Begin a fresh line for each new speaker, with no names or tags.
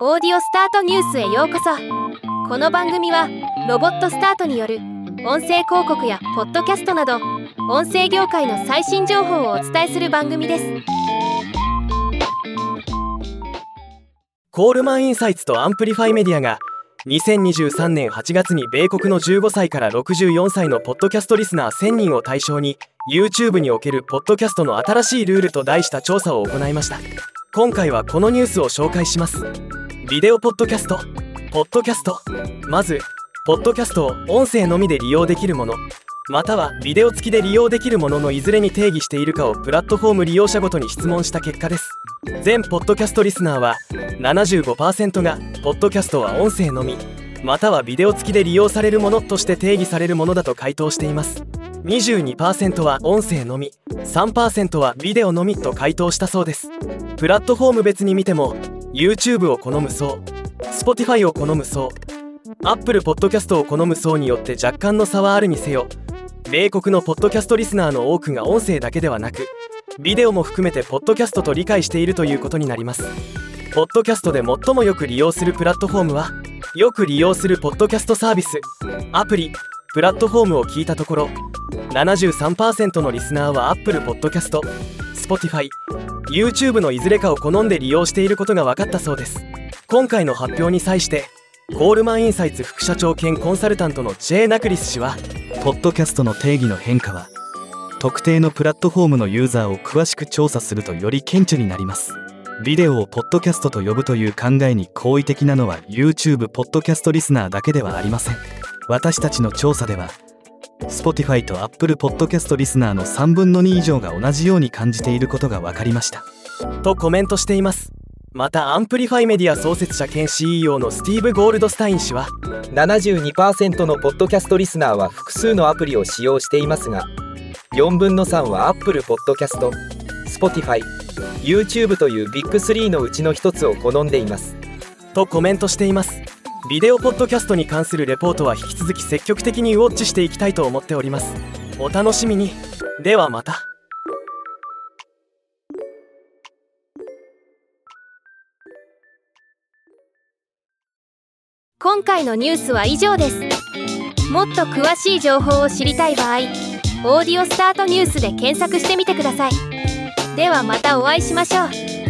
オーディオスタートニュースへようこそ。この番組はロボットスタートによる音声広告やポッドキャストなど音声業界の最新情報をお伝えする番組です。
Coleman Insights と Amplifi Media が2023年8月に米国の15歳から64歳のポッドキャストリスナー1000人を対象に YouTube におけるポッドキャストの新しいルールと題した調査を行いました。今回はこのニュースを紹介します。ビデオポッドキャスト。ポッドキャスト。まずポッドキャストを音声のみで利用できるもの。またはビデオ付きで利用できるもののいずれに定義しているかをプラットフォーム利用者ごとに質問した結果です。全ポッドキャストリスナーは75%がポッドキャストは音声のみ。またはビデオ付きで利用されるものとして定義されるものだと回答しています。22%は音声のみ。3%はビデオのみと回答したそうです。プラットフォーム別に見ても YouTube を好む層 Spotify を好む層 Apple Podcast を好む層によって若干の差はあるにせよ。米国のポッドキャストリスナーの多くが音声だけではなくビデオも含めてポッドキャストと理解しているということになります。ポッドキャストで最もよく利用するプラットフォームはよく利用するポッドキャストサービスアプリプラットフォームを聞いたところ73%のリスナーは Apple Podcast、Spotify、YouTube のいずれかを好んで利用していることが分かったそうです。今回の発表に際してコールマンインサイツ副社長兼コンサルタントの J ナクリス氏は
ポッドキャストの定義の変化は特定のプラットフォームのユーザーを詳しく調査するとより顕著になります。ビデオをポッドキャストと呼ぶという考えに好意的なのは YouTube ポッドキャストリスナーだけではありません。私たちの調査では Spotify と Apple Podcast リスナーの3分の2以上が同じように感じていることが分かりました。
とコメントしています。また Amplifi Media 創設者兼 CEO のスティーブ・ゴールドスタイン氏は
72%のポッドキャストリスナーは複数のアプリを使用していますが4分の3は Apple Podcast、Spotify、YouTube というビッグ3のうちの一つを好んでいます。
とコメントしています。ビデオポッドキャストに関するレポートは引き続き積極的にウォッチしていきたいと思っております。お楽しみに。ではまた。
今回のニュースは以上です。もっと詳しい情報を知りたい場合「オーディオスタートニュース」で検索してみてください。ではまたお会いしましょう。